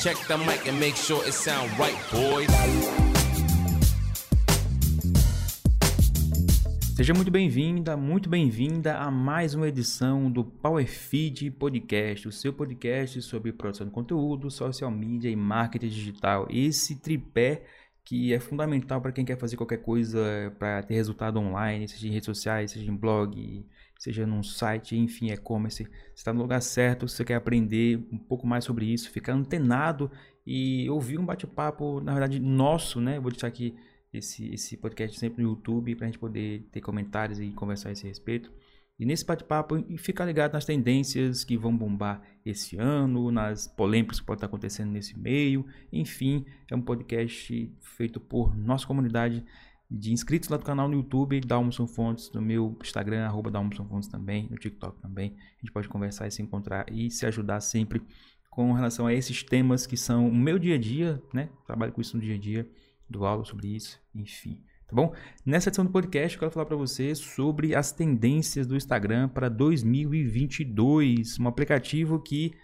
Check the mic and make sure it sound right, boys. Seja muito bem-vinda, muito bem-vinda a mais uma edição do Power Feed Podcast, o seu podcast sobre produção de conteúdo, social media e marketing digital. Esse tripé que é fundamental para quem quer fazer qualquer coisa para ter resultado online, seja em redes sociais, seja em blog, seja num site, enfim, e-commerce. Você está no lugar certo, você quer aprender um pouco mais sobre isso, ficar antenado e ouvir um bate-papo, na verdade, nosso, né? Vou deixar aqui esse, esse podcast sempre no YouTube para a gente poder ter comentários e conversar a esse respeito. E nesse bate-papo, ficar ligado nas tendências que vão bombar esse ano, nas polêmicas que podem estar acontecendo nesse meio. Enfim, é um podcast feito por nossa comunidade de inscritos lá do canal no YouTube, Dalmson Fontes, no meu Instagram, arroba Dalmson Fontes também, no TikTok também. A gente pode conversar e se encontrar e se ajudar sempre com relação a esses temas que são o meu dia a dia, né? Trabalho com isso no dia a dia, dou aula sobre isso, enfim. Tá bom? Nessa edição do podcast eu quero falar para você sobre as tendências do Instagram para 2022, um aplicativo que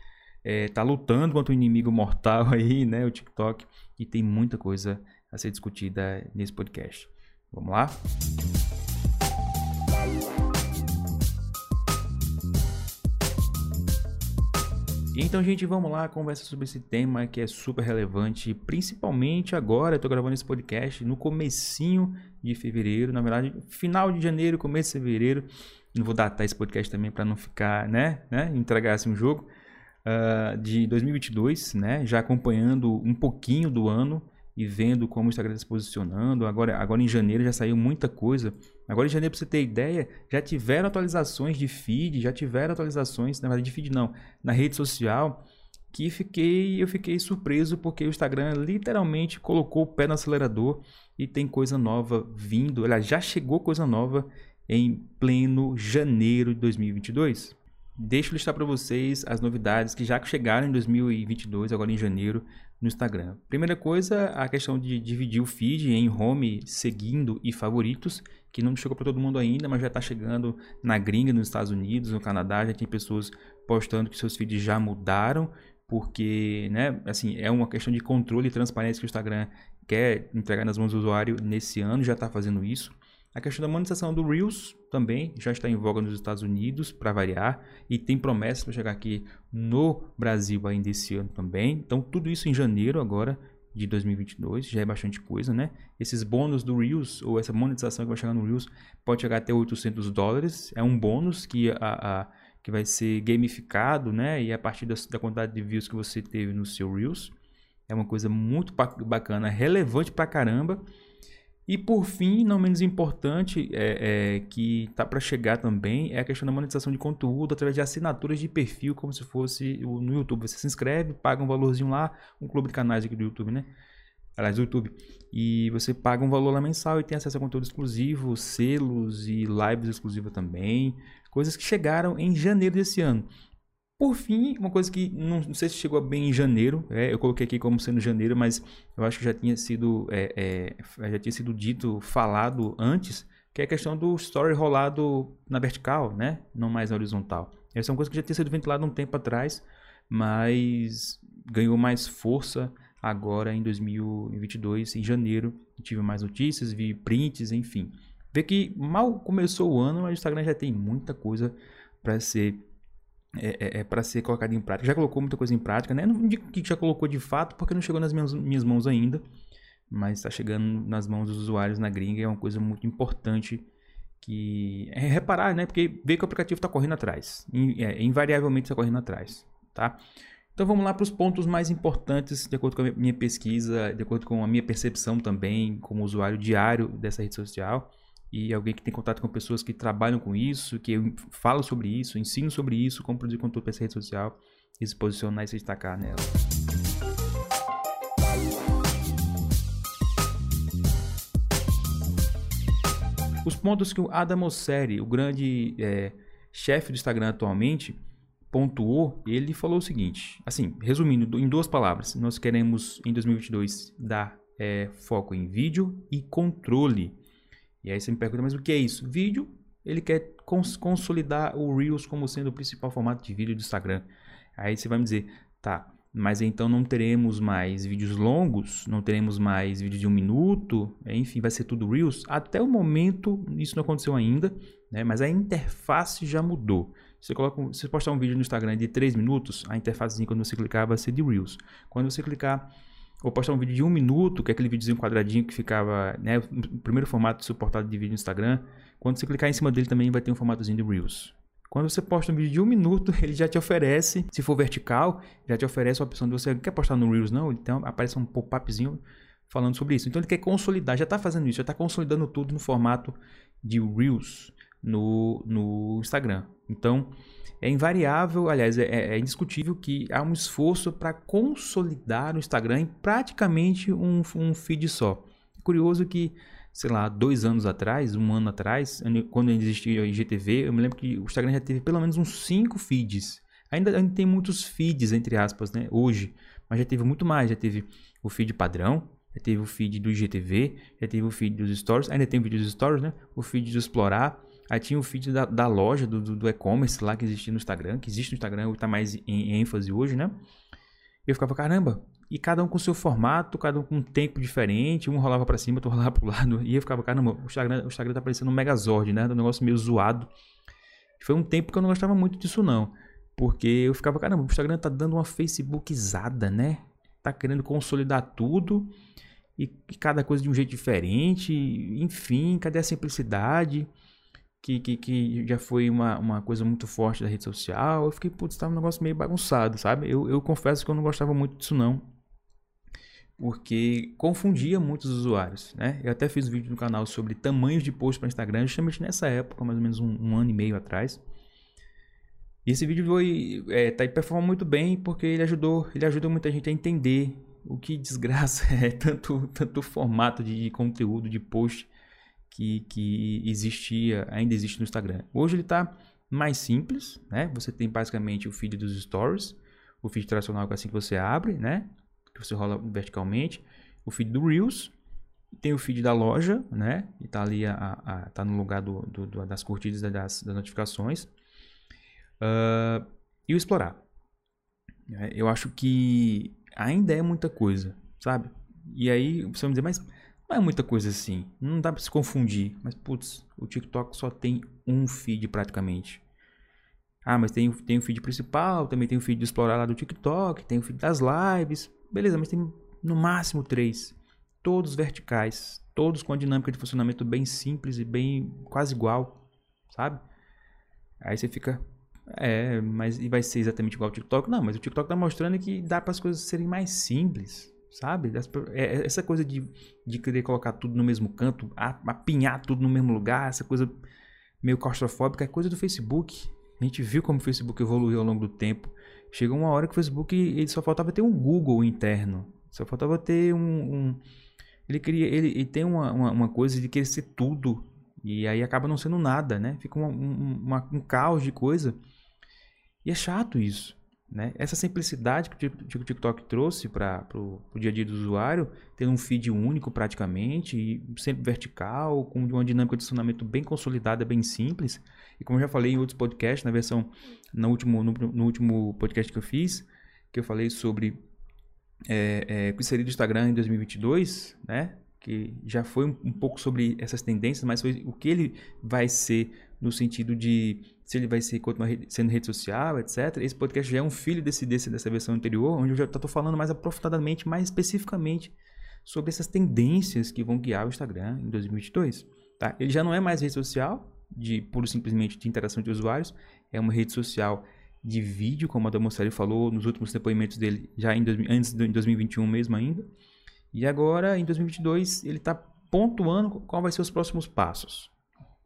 é, lutando contra o inimigo mortal aí, né, o TikTok, e tem muita coisa a ser discutida nesse podcast. Vamos lá? Então, gente, vamos lá, conversa sobre esse tema que é super relevante, principalmente agora, eu tô gravando esse podcast no comecinho de fevereiro, na verdade, final de janeiro, começo de fevereiro. Não vou datar esse podcast também para não ficar, né, né, entregar assim um jogo uh, de 2022, né, já acompanhando um pouquinho do ano e vendo como o Instagram está se posicionando. Agora, agora em janeiro já saiu muita coisa. Agora em janeiro, para você ter ideia, já tiveram atualizações de feed, já tiveram atualizações, na verdade de feed não, na rede social, que fiquei, eu fiquei surpreso porque o Instagram literalmente colocou o pé no acelerador e tem coisa nova vindo. Ela já chegou coisa nova em pleno janeiro de 2022. Deixa eu listar para vocês as novidades que já chegaram em 2022, agora em janeiro, no Instagram. Primeira coisa, a questão de dividir o feed em home, seguindo e favoritos, que não chegou para todo mundo ainda, mas já está chegando na gringa, nos Estados Unidos, no Canadá, já tem pessoas postando que seus feeds já mudaram, porque, né, assim, é uma questão de controle e transparência que o Instagram quer entregar nas mãos do usuário nesse ano, já está fazendo isso. A questão da monetização do Reels também já está em voga nos Estados Unidos, para variar, e tem promessas para chegar aqui no Brasil ainda esse ano também. Então, tudo isso em janeiro agora de 2022, já é bastante coisa, né? Esses bônus do Reels, ou essa monetização que vai chegar no Reels, pode chegar até 800 dólares. É um bônus que, a, a que vai ser gamificado, né? E a partir da, da quantidade de views que você teve no seu Reels. É uma coisa muito bacana, relevante pra caramba. E por fim, não menos importante, é, é que tá para chegar também, é a questão da monetização de conteúdo através de assinaturas de perfil, como se fosse no YouTube. Você se inscreve, paga um valorzinho lá, um clube de canais aqui do YouTube, né? Aliás, do YouTube. E você paga um valor lá mensal e tem acesso a conteúdo exclusivo, selos e lives exclusivas também. Coisas que chegaram em janeiro desse ano. Por fim, uma coisa que não, não sei se chegou bem em janeiro, é, eu coloquei aqui como sendo janeiro, mas eu acho que já tinha sido é, é, já tinha sido dito, falado antes, que é a questão do story rolado na vertical, né? Não mais na horizontal. Essa é uma coisa que já tinha sido ventilada um tempo atrás, mas ganhou mais força agora em 2022, em janeiro. Tive mais notícias, vi prints, enfim. Vê que mal começou o ano, mas o Instagram já tem muita coisa para ser é, é, é para ser colocado em prática. Já colocou muita coisa em prática, né? Não digo que já colocou de fato, porque não chegou nas minhas, minhas mãos ainda, mas está chegando nas mãos dos usuários na gringa é uma coisa muito importante que é reparar, né? Porque vê que o aplicativo está correndo atrás, é, invariavelmente está correndo atrás, tá? Então vamos lá para os pontos mais importantes, de acordo com a minha pesquisa, de acordo com a minha percepção também, como usuário diário dessa rede social e alguém que tem contato com pessoas que trabalham com isso, que fala sobre isso, ensina sobre isso, como produzir conteúdo para essa rede social e se posicionar e se destacar nela. Os pontos que o Adam Mosseri, o grande é, chefe do Instagram atualmente, pontuou, ele falou o seguinte, assim, resumindo em duas palavras, nós queremos em 2022 dar é, foco em vídeo e controle e aí você me pergunta, mas o que é isso? Vídeo, ele quer cons consolidar o Reels como sendo o principal formato de vídeo do Instagram. Aí você vai me dizer, tá, mas então não teremos mais vídeos longos, não teremos mais vídeos de um minuto, enfim, vai ser tudo Reels. Até o momento, isso não aconteceu ainda, né? mas a interface já mudou. Você coloca, você postar um vídeo no Instagram de 3 minutos, a interface quando você clicar vai ser de Reels. Quando você clicar ou postar um vídeo de um minuto, que é aquele videozinho quadradinho que ficava, né, o primeiro formato suportado de vídeo no Instagram, quando você clicar em cima dele também vai ter um formatozinho de Reels. Quando você posta um vídeo de um minuto, ele já te oferece, se for vertical, já te oferece a opção de você quer postar no Reels, não? Então aparece um pop-upzinho falando sobre isso. Então ele quer consolidar, já está fazendo isso, já está consolidando tudo no formato de Reels no, no Instagram. Então é invariável, aliás, é, é indiscutível que há um esforço para consolidar o Instagram em praticamente um, um feed só. Curioso que sei lá, dois anos atrás, um ano atrás, quando existia o IGTV, eu me lembro que o Instagram já teve pelo menos uns cinco feeds. Ainda, ainda tem muitos feeds, entre aspas, né, hoje, mas já teve muito mais. Já teve o feed padrão, já teve o feed do IGTV, já teve o feed dos stories, ainda tem o vídeo dos stories, né, o feed do explorar, aí tinha o feed da, da loja, do, do, e-commerce lá que existia no Instagram, que existe no Instagram, está mais em, ênfase hoje, né, eu ficava, caramba, e cada um com seu formato, cada um com um tempo diferente, um rolava para cima, outro rolava pro lado, e eu ficava, caramba, o Instagram, o Instagram tá parecendo um Megazord, né, um negócio meio zoado. Foi um tempo que eu não gostava muito disso não, porque eu ficava, caramba, o Instagram tá dando uma Facebookizada, né, tá querendo consolidar tudo, e, e cada coisa de um jeito diferente, enfim, cadê a simplicidade? Que, que, que, já foi uma, uma coisa muito forte da rede social. Eu fiquei, putz, tá um negócio meio bagunçado, sabe? Eu, eu confesso que eu não gostava muito disso, não porque confundia muitos usuários, né? Eu até fiz um vídeo no canal sobre tamanhos de post para Instagram, justamente nessa época, mais ou menos um, um ano e meio atrás. E esse vídeo foi, é, tá, performou muito bem porque ele ajudou, ele ajuda muita gente a entender o que desgraça é tanto, tanto formato de conteúdo, de post que, que existia, ainda existe no Instagram. Hoje ele está mais simples, né? Você tem basicamente o feed dos stories, o feed tradicional que é assim que você abre, né? que você rola verticalmente, o feed do Reels, tem o feed da loja, né? E tá ali, a, a tá no lugar do, do, do, das curtidas das, das notificações. Uh, e o explorar. Eu acho que ainda é muita coisa, sabe? E aí você vai dizer, mas não é muita coisa assim. Não dá para se confundir. Mas, putz, o TikTok só tem um feed praticamente. Ah, mas tem, tem o feed principal, também tem o feed de explorar lá do TikTok, tem o feed das lives. Beleza, mas tem no máximo três. Todos verticais. Todos com a dinâmica de funcionamento bem simples e bem quase igual. Sabe? Aí você fica. É, mas e vai ser exatamente igual ao TikTok? Não, mas o TikTok tá mostrando que dá para as coisas serem mais simples. Sabe? É, é, essa coisa de, de querer colocar tudo no mesmo canto, apinhar tudo no mesmo lugar, essa coisa meio claustrofóbica, é coisa do Facebook. A gente viu como o Facebook evoluiu ao longo do tempo. Chegou uma hora que o Facebook ele só faltava ter um Google interno. Só faltava ter um. um ele queria. Ele, ele tem uma, uma, uma, coisa de querer ser tudo. E aí acaba não sendo nada, né? Fica uma, uma, um caos de coisa. E é chato isso. Né? Essa simplicidade que o TikTok trouxe para o dia a dia do usuário, tendo um feed único praticamente, sempre vertical, com uma dinâmica de funcionamento bem consolidada, bem simples. E como eu já falei em outros podcasts, na versão, no último, no, no último podcast que eu fiz, que eu falei sobre é, é, o seria do Instagram em 2022, né? que já foi um, um pouco sobre essas tendências, mas foi o que ele vai ser no sentido de se ele vai ser continuar sendo rede social, etc. Esse podcast já é um filho desse, desse dessa versão anterior, onde eu já estou falando mais aprofundadamente, mais especificamente sobre essas tendências que vão guiar o Instagram em 2022. Tá? Ele já não é mais rede social, de puro simplesmente de interação de usuários, é uma rede social de vídeo, como a Damocelli falou nos últimos depoimentos dele, já em, antes de 2021 mesmo ainda. E agora, em 2022, ele está pontuando qual vai ser os próximos passos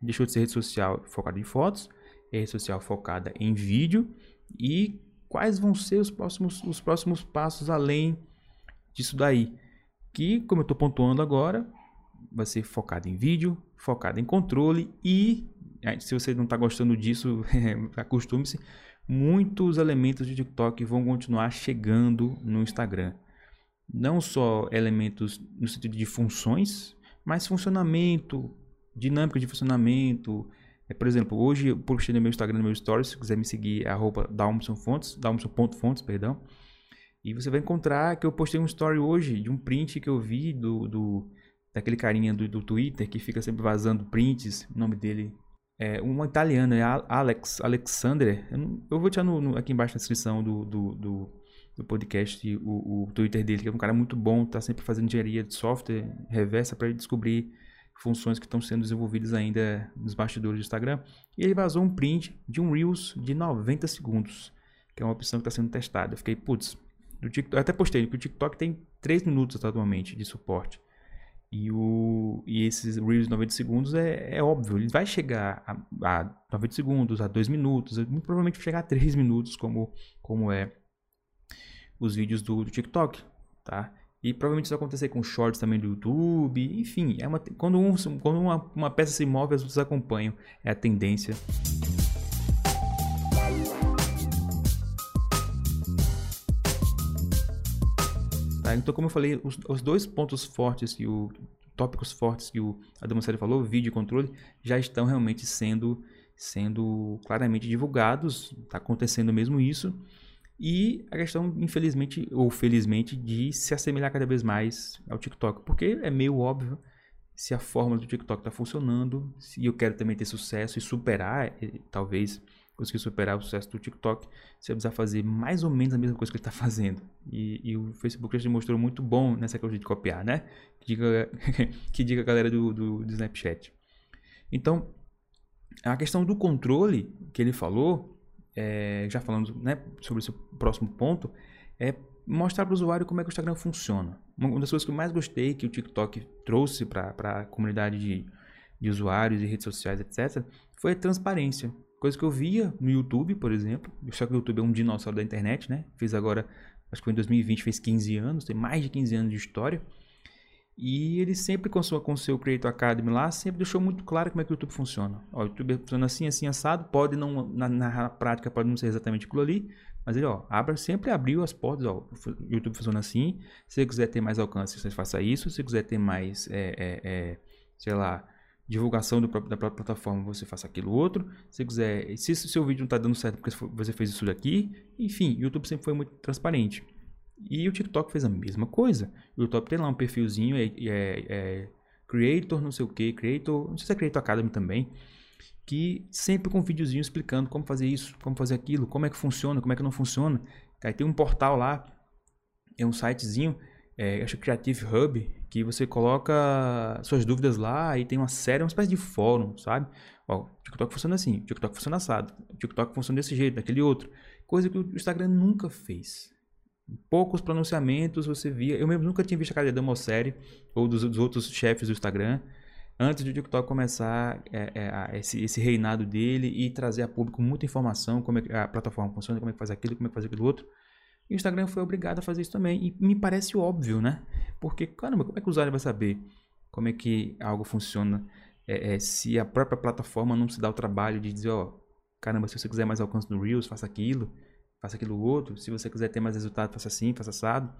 deixou de ser rede social focada em fotos, é rede social focada em vídeo e quais vão ser os próximos, os próximos passos além disso daí. Que, como eu estou pontuando agora, vai ser focado em vídeo, focado em controle e, se você não está gostando disso, acostume-se, muitos elementos de TikTok vão continuar chegando no Instagram. Não só elementos no sentido de funções, mas funcionamento, dinâmica de funcionamento. É, por exemplo, hoje eu postei no meu Instagram, no meu stories, se quiser me seguir, é arroba Dalmson Fontes, Dalmson.fontes, perdão. E você vai encontrar que eu postei um story hoje de um print que eu vi do, do daquele carinha do, do Twitter que fica sempre vazando prints. O nome dele é um italiano, é Alex, Alexander. Eu, eu vou deixar no, no, aqui embaixo na descrição do, do, do, do podcast o, o, Twitter dele, que é um cara muito bom, tá sempre fazendo engenharia de software reversa para descobrir funções que estão sendo desenvolvidas ainda nos bastidores do Instagram. E ele vazou um print de um Reels de 90 segundos, que é uma opção que está sendo testada. Eu fiquei, putz, do TikTok, eu até postei que o TikTok tem 3 minutos atualmente de suporte. E, o, e esses Reels de 90 segundos é, é óbvio, ele vai chegar a, a 90 segundos, a 2 minutos, muito provavelmente chegar a 3 minutos, como, como é os vídeos do, do TikTok, tá? E provavelmente isso vai acontecer com shorts também do YouTube, enfim, é uma, quando, um, quando uma, uma peça se move, as outras acompanham, é a tendência. Tá? Então, como eu falei, os, os, dois pontos fortes que o tópicos fortes que o Adamo Sério falou, vídeo e controle, já estão realmente sendo sendo claramente divulgados, está acontecendo mesmo isso. E a questão, infelizmente ou felizmente, de se assemelhar cada vez mais ao TikTok, porque é meio óbvio se a fórmula do TikTok está funcionando, se eu quero também ter sucesso e superar, talvez conseguir superar o sucesso do TikTok, você vai precisar fazer mais ou menos a mesma coisa que ele está fazendo. E, e, o Facebook já se mostrou muito bom nessa coisa de copiar, né? Que diga, que diga a galera do, do, do Snapchat. Então, a questão do controle que ele falou, é, já falando né, sobre esse próximo ponto, é mostrar para o usuário como é que o Instagram funciona. Uma das coisas que eu mais gostei que o TikTok trouxe para a comunidade de, de usuários e redes sociais, etc., foi a transparência. Coisa que eu via no YouTube, por exemplo. Só que o YouTube é um dinossauro da internet, né? Fiz agora, acho que foi em 2020, fez 15 anos, tem mais de 15 anos de história. E ele sempre, com, seu Creator Academy lá, sempre deixou muito claro como é que o YouTube funciona. Ó, o YouTube funciona assim, assim, assado. Pode não, na, na prática, pode não ser exatamente aquilo ali. Mas ele, ó, abra, sempre abriu as portas, ó. O YouTube funciona assim. Se você quiser ter mais alcance, você faça isso. Se você quiser ter mais, é, é, é, sei lá, divulgação do, da própria plataforma, você faça aquilo outro. Se quiser, se seu vídeo não está dando certo porque você fez isso daqui, enfim, o YouTube sempre foi muito transparente. E o TikTok fez a mesma coisa. O YouTube tem lá um perfilzinho, é, é, é Creator, não sei o que, Creator, não sei se é Creator Academy também, que sempre com um videozinho explicando como fazer isso, como fazer aquilo, como é que funciona, como é que não funciona. Aí tem um portal lá, é um sitezinho, é, acho Creative Hub, que você coloca suas dúvidas lá e tem uma série, uma espécie de fórum, sabe? Ó, o TikTok funciona assim, o TikTok funciona assado, o TikTok funciona desse jeito, daquele outro. Coisa que o Instagram nunca fez. Poucos pronunciamentos você via. Eu mesmo nunca tinha visto a cara de Mosseri ou dos, dos, outros chefes do Instagram antes do TikTok começar é, é, esse, esse, reinado dele e trazer a público muita informação, como é a plataforma funciona, como é que faz aquilo, como é que faz aquilo outro. E o Instagram foi obrigado a fazer isso também. E me parece óbvio, né? Porque, caramba, como é que o usuário vai saber como é que algo funciona é, é, se a própria plataforma não se dá o trabalho de dizer, ó, caramba, se você quiser mais alcance no Reels, faça aquilo, faça aquilo outro. Se você quiser ter mais resultado, faça assim, faça assado.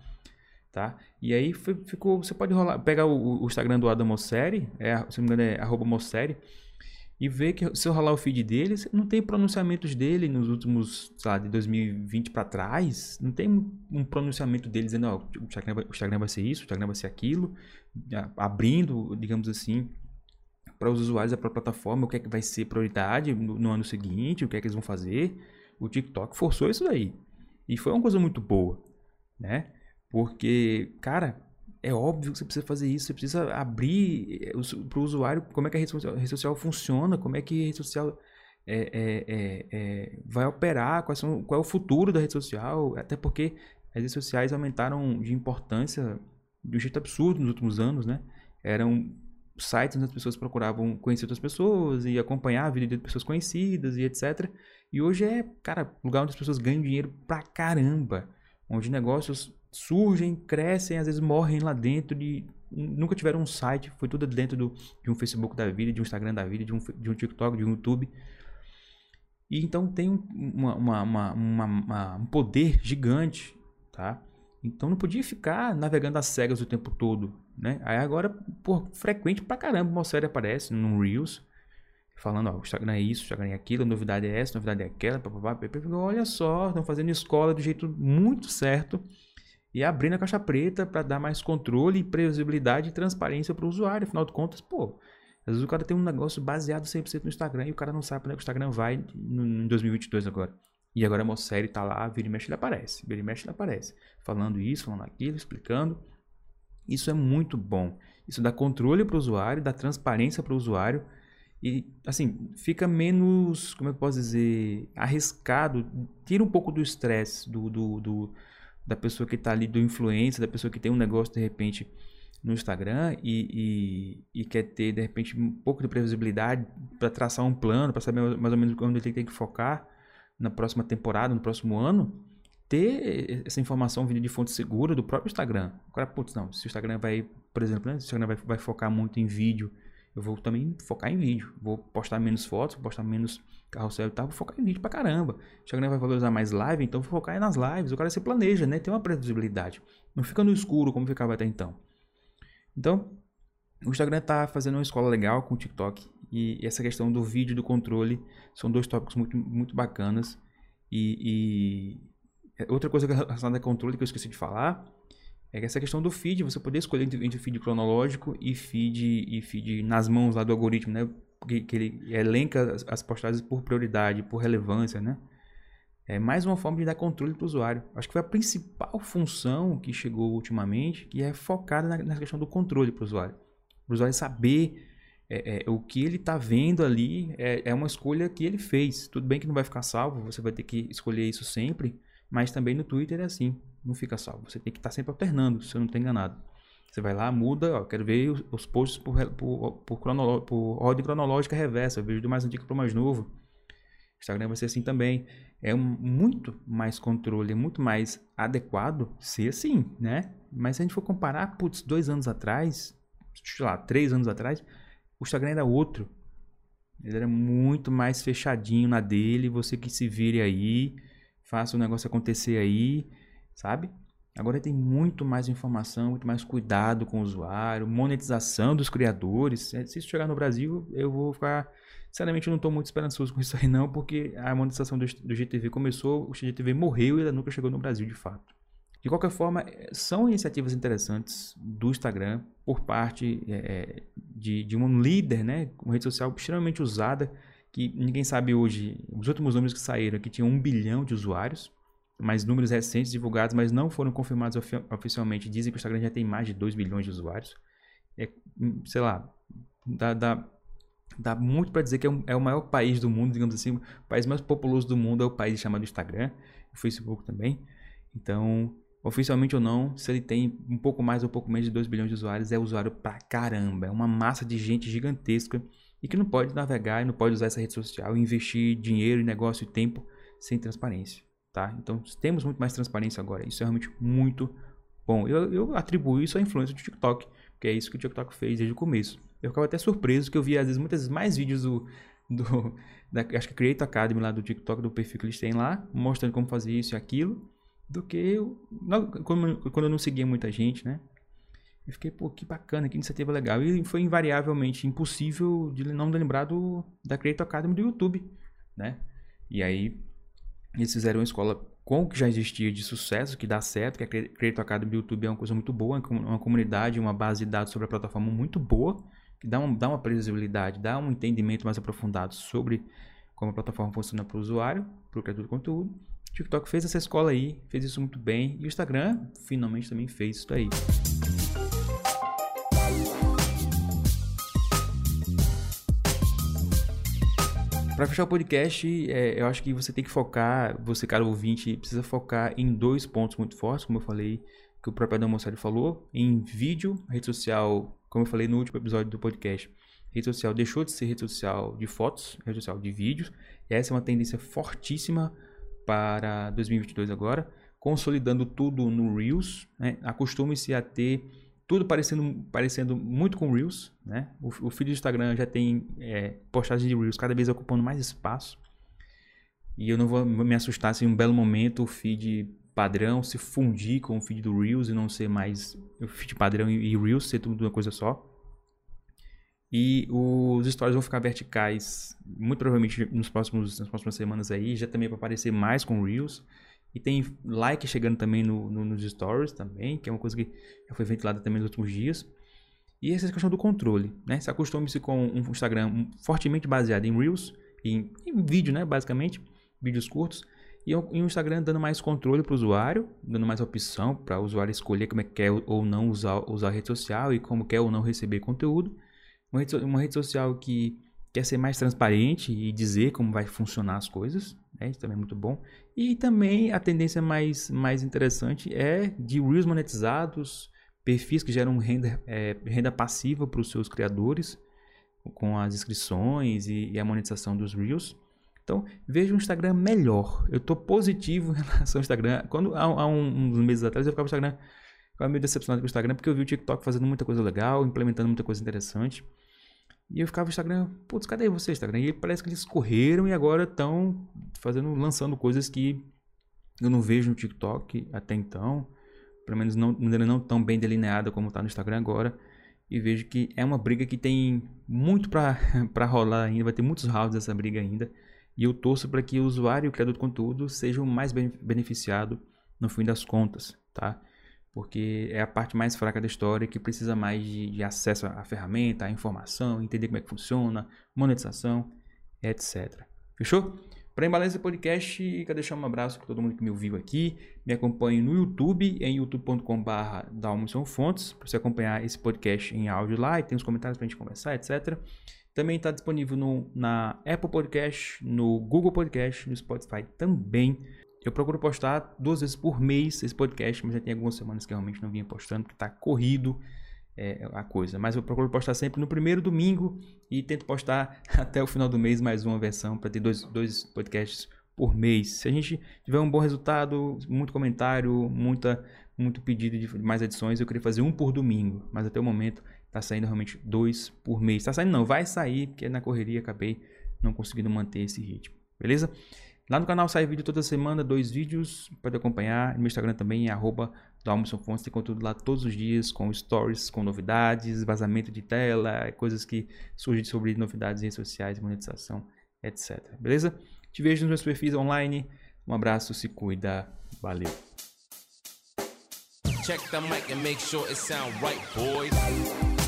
Tá? E aí ficou, você pode rolar, pegar o, o Instagram do Adam Mosseri, é, se não me engano é arroba Mosseri, e ver que se eu rolar o feed dele, não tem pronunciamentos dele nos últimos, lá, de 2020 para trás, não tem um pronunciamento dele dizendo, ó, o Instagram, vai, o Instagram vai ser isso, o Instagram vai ser aquilo, abrindo, digamos assim, para os usuários da plataforma o que é que vai ser prioridade no, no ano seguinte, o que é que eles vão fazer. O TikTok forçou isso daí. E foi uma coisa muito boa, né? Porque, cara, é óbvio que você precisa fazer isso, você precisa abrir eh, para o usuário como é que a rede social, a rede social, funciona, como é que a rede social é, é, é, é, vai operar, são, qual é o futuro da rede social, até porque as redes sociais aumentaram de importância de um jeito absurdo nos últimos anos, né? Eram sites onde as pessoas procuravam conhecer outras pessoas e acompanhar a vida de pessoas conhecidas e etc. E hoje é, cara, lugar onde as pessoas ganham dinheiro pra caramba, onde negócios surgem, crescem, às vezes morrem lá dentro de nunca tiveram um site, foi tudo dentro do, de um Facebook da vida, de um Instagram da vida, de um, de um TikTok, de um YouTube. E então tem uma, uma, uma, um poder gigante, tá? Então não podia ficar navegando às cegas o tempo todo, né? Aí agora, por frequente pra caramba, uma série aparece no Reels, falando, ó, o Instagram é isso, o Instagram é aquilo, a novidade é essa, a novidade é aquela, papapá, olha só, estão fazendo escola do jeito muito certo e abrindo a caixa preta para dar mais controle, previsibilidade e transparência para o usuário. Afinal de contas, pô, às vezes o cara tem um negócio baseado 100% no Instagram e o cara não sabe para onde é o Instagram vai em 2022 agora. E agora a Mosseri tá lá, vira e mexe ele aparece, vira e mexe ele aparece, falando isso, falando aquilo, explicando. Isso é muito bom. Isso dá controle para o usuário, dá transparência para o usuário e assim fica menos, como eu posso dizer, arriscado, tira um pouco do estresse do, do, do, da pessoa que está ali, do influência, da pessoa que tem um negócio de repente no Instagram e, e, e, quer ter de repente um pouco de previsibilidade para traçar um plano, para saber mais ou menos onde ele tem que focar na próxima temporada, no próximo ano, ter essa informação vinda de fonte segura do próprio Instagram. Cara, putz, não, se o Instagram vai, por exemplo, né, se o Instagram vai, vai focar muito em vídeo, eu vou também focar em vídeo. Vou postar menos fotos, vou postar menos carrossel e tal, vou focar em vídeo pra caramba. O Instagram vai valorizar mais live, então vou focar nas lives. O cara se planeja, né? Tem uma previsibilidade. Não fica no escuro como ficava até então. Então, o Instagram está fazendo uma escola legal com o TikTok. E essa questão do vídeo do controle são dois tópicos muito, muito bacanas. E, e outra coisa relacionada a controle que eu esqueci de falar é essa questão do feed, você poder escolher entre, entre feed cronológico e feed, e feed nas mãos lá do algoritmo, né? Que, que ele elenca as, as postagens por prioridade, por relevância, né? É mais uma forma de dar controle para o usuário. Acho que foi a principal função que chegou ultimamente, que é focada na, na questão do controle para o usuário. Para o usuário saber é, é, o que ele está vendo ali é, é, uma escolha que ele fez. Tudo bem que não vai ficar salvo, você vai ter que escolher isso sempre, mas também no Twitter é assim, não fica salvo. Você tem que estar tá sempre alternando, se eu não estou enganado. Você vai lá, muda, ó, quero ver os, os posts por, por, por, por ordem cronológica reversa, eu vejo do mais antigo para o mais novo. Instagram vai ser assim também. É um, muito mais controle, é muito mais adequado ser assim, né? Mas se a gente for comparar, putz, dois anos atrás, sei lá, três anos atrás, o Instagram era outro. Ele era muito mais fechadinho na dele, você que se vire aí, faça o negócio acontecer aí, sabe? Agora tem muito mais informação, muito mais cuidado com o usuário, monetização dos criadores. Se isso chegar no Brasil, eu vou ficar Sinceramente, eu não estou muito esperançoso com isso aí, não, porque a monetização do, do GTV começou, o GTV morreu e ainda nunca chegou no Brasil de fato. De qualquer forma, eh, são iniciativas interessantes do Instagram por parte é, de, de um líder, né? Uma rede social extremamente usada, que ninguém sabe hoje. Os últimos números que saíram aqui tinham um bilhão de usuários, mas números recentes divulgados, mas não foram confirmados ofi oficialmente. Dizem que o Instagram já tem mais de 2 bilhões de usuários. É, hum, sei lá, dá, dá Dá muito para dizer que é, um, é, o maior país do mundo, digamos assim, o país mais populoso do mundo é o país chamado Instagram, o Facebook também. Então, oficialmente ou não, se ele tem um pouco mais ou um pouco menos de 2 bilhões de usuários, é usuário pra caramba. É uma massa de gente gigantesca e que não pode navegar e não pode usar essa rede social investir dinheiro, negócio e tempo sem transparência, tá? Então, temos muito mais transparência agora. Isso é realmente muito bom. Eu, eu atribuo isso à influência do TikTok, que é isso que o TikTok fez desde o começo. Eu ficava até surpreso que eu via às vezes muitas vezes mais vídeos do, do da, acho que Creator Academy lá do TikTok, do perfil que eles têm lá, mostrando como fazer isso e aquilo, do que eu, quando, eu não seguia muita gente, né? Eu fiquei, pô, que bacana, que iniciativa legal. E foi invariavelmente impossível de não lembrar do, da Creator Academy do YouTube, né? E aí, eles fizeram uma escola com o que já existia de sucesso, que dá certo, que a Creator Academy do YouTube é uma coisa muito boa, uma comunidade, uma base de dados sobre a plataforma muito boa que dá, um, dá uma previsibilidade, dá um entendimento mais aprofundado sobre como a plataforma funciona para o usuário, para o criador de conteúdo. O TikTok fez essa escola aí, fez isso muito bem, e o Instagram finalmente também fez isso aí. Para fechar o podcast, é, eu acho que você tem que focar, você, cara ouvinte, precisa focar em dois pontos muito fortes, como eu falei, que o próprio Adam Mosseri falou, em vídeo, rede social como eu falei no último episódio do podcast, rede social deixou de ser rede social de fotos, rede social de vídeos. E essa é uma tendência fortíssima para 2022 agora, consolidando tudo no Reels. Né? Acostume-se a ter tudo parecendo, parecendo muito com Reels. Né? O, o feed do Instagram já tem é, postagens de Reels cada vez ocupando mais espaço. E eu não vou me assustar se em um belo momento o feed padrão se fundir com o feed do Reels e não ser mais o feed padrão e Reels ser tudo uma coisa só. E os stories vão ficar verticais, muito provavelmente nos próximos, nas próximas semanas aí, já também para aparecer mais com Reels. E tem like chegando também no, no, nos stories também, que é uma coisa que já foi ventilada também nos últimos dias. E essa é a questão do controle, né? Se acostume-se com um Instagram fortemente baseado em Reels, em, em vídeo, né? Basicamente, vídeos curtos. E o Instagram dando mais controle para o usuário, dando mais opção para o usuário escolher como é que quer ou não usar, usar a rede social e como quer ou não receber conteúdo. Uma rede, uma rede social que quer ser mais transparente e dizer como vai funcionar as coisas, né? isso também é muito bom. E também a tendência mais, mais interessante é de Reels monetizados, perfis que geram renda, é, renda passiva para os seus criadores, com as inscrições e, e, a monetização dos Reels. Então, veja o Instagram melhor. Eu estou positivo em relação ao Instagram. Quando há, há um, uns meses atrás eu ficava no Instagram, ficava meio decepcionado com o Instagram, porque eu vi o TikTok fazendo muita coisa legal, implementando muita coisa interessante. E eu ficava no Instagram, putz, cadê você, Instagram? E parece que eles correram e agora estão fazendo, lançando coisas que eu não vejo no TikTok até então. Pelo menos não, maneira não tão bem delineada como está no Instagram agora. E vejo que é uma briga que tem muito para rolar ainda, vai ter muitos rounds dessa briga ainda. E eu torço para que o usuário e o criador de conteúdo sejam mais beneficiado no fim das contas, tá? Porque é a parte mais fraca da história que precisa mais de, de acesso à ferramenta, à informação, entender como é que funciona, monetização, etc. Fechou? Para embalar esse podcast, quero deixar um abraço para todo mundo que me ouviu aqui. Me acompanhe no YouTube, em youtube.com.br Fontes, para você acompanhar esse podcast em áudio lá e tem os comentários para a gente conversar, etc. Também está disponível no, na Apple Podcast, no Google Podcast, no Spotify também. Eu procuro postar duas vezes por mês esse podcast, mas já tem algumas semanas que realmente não vinha postando, porque está corrido é, a coisa. Mas eu procuro postar sempre no primeiro domingo e tento postar até o final do mês mais uma versão para ter dois, dois podcasts por mês. Se a gente tiver um bom resultado, muito comentário, muita, muito pedido de mais edições, eu queria fazer um por domingo. Mas até o momento está saindo realmente dois por mês. Está saindo não, vai sair, porque na correria acabei não conseguindo manter esse ritmo. Beleza? Lá no canal sai vídeo toda semana, dois vídeos, pode acompanhar. No Instagram também é arroba Fontes, tem conteúdo lá todos os dias, com stories, com novidades, vazamento de tela, coisas que surgem sobre novidades em redes sociais, monetização, etc. Beleza? Te vejo nos meus perfis online. Um abraço, se cuida. Valeu. Check the mic and make sure it sound right, boys.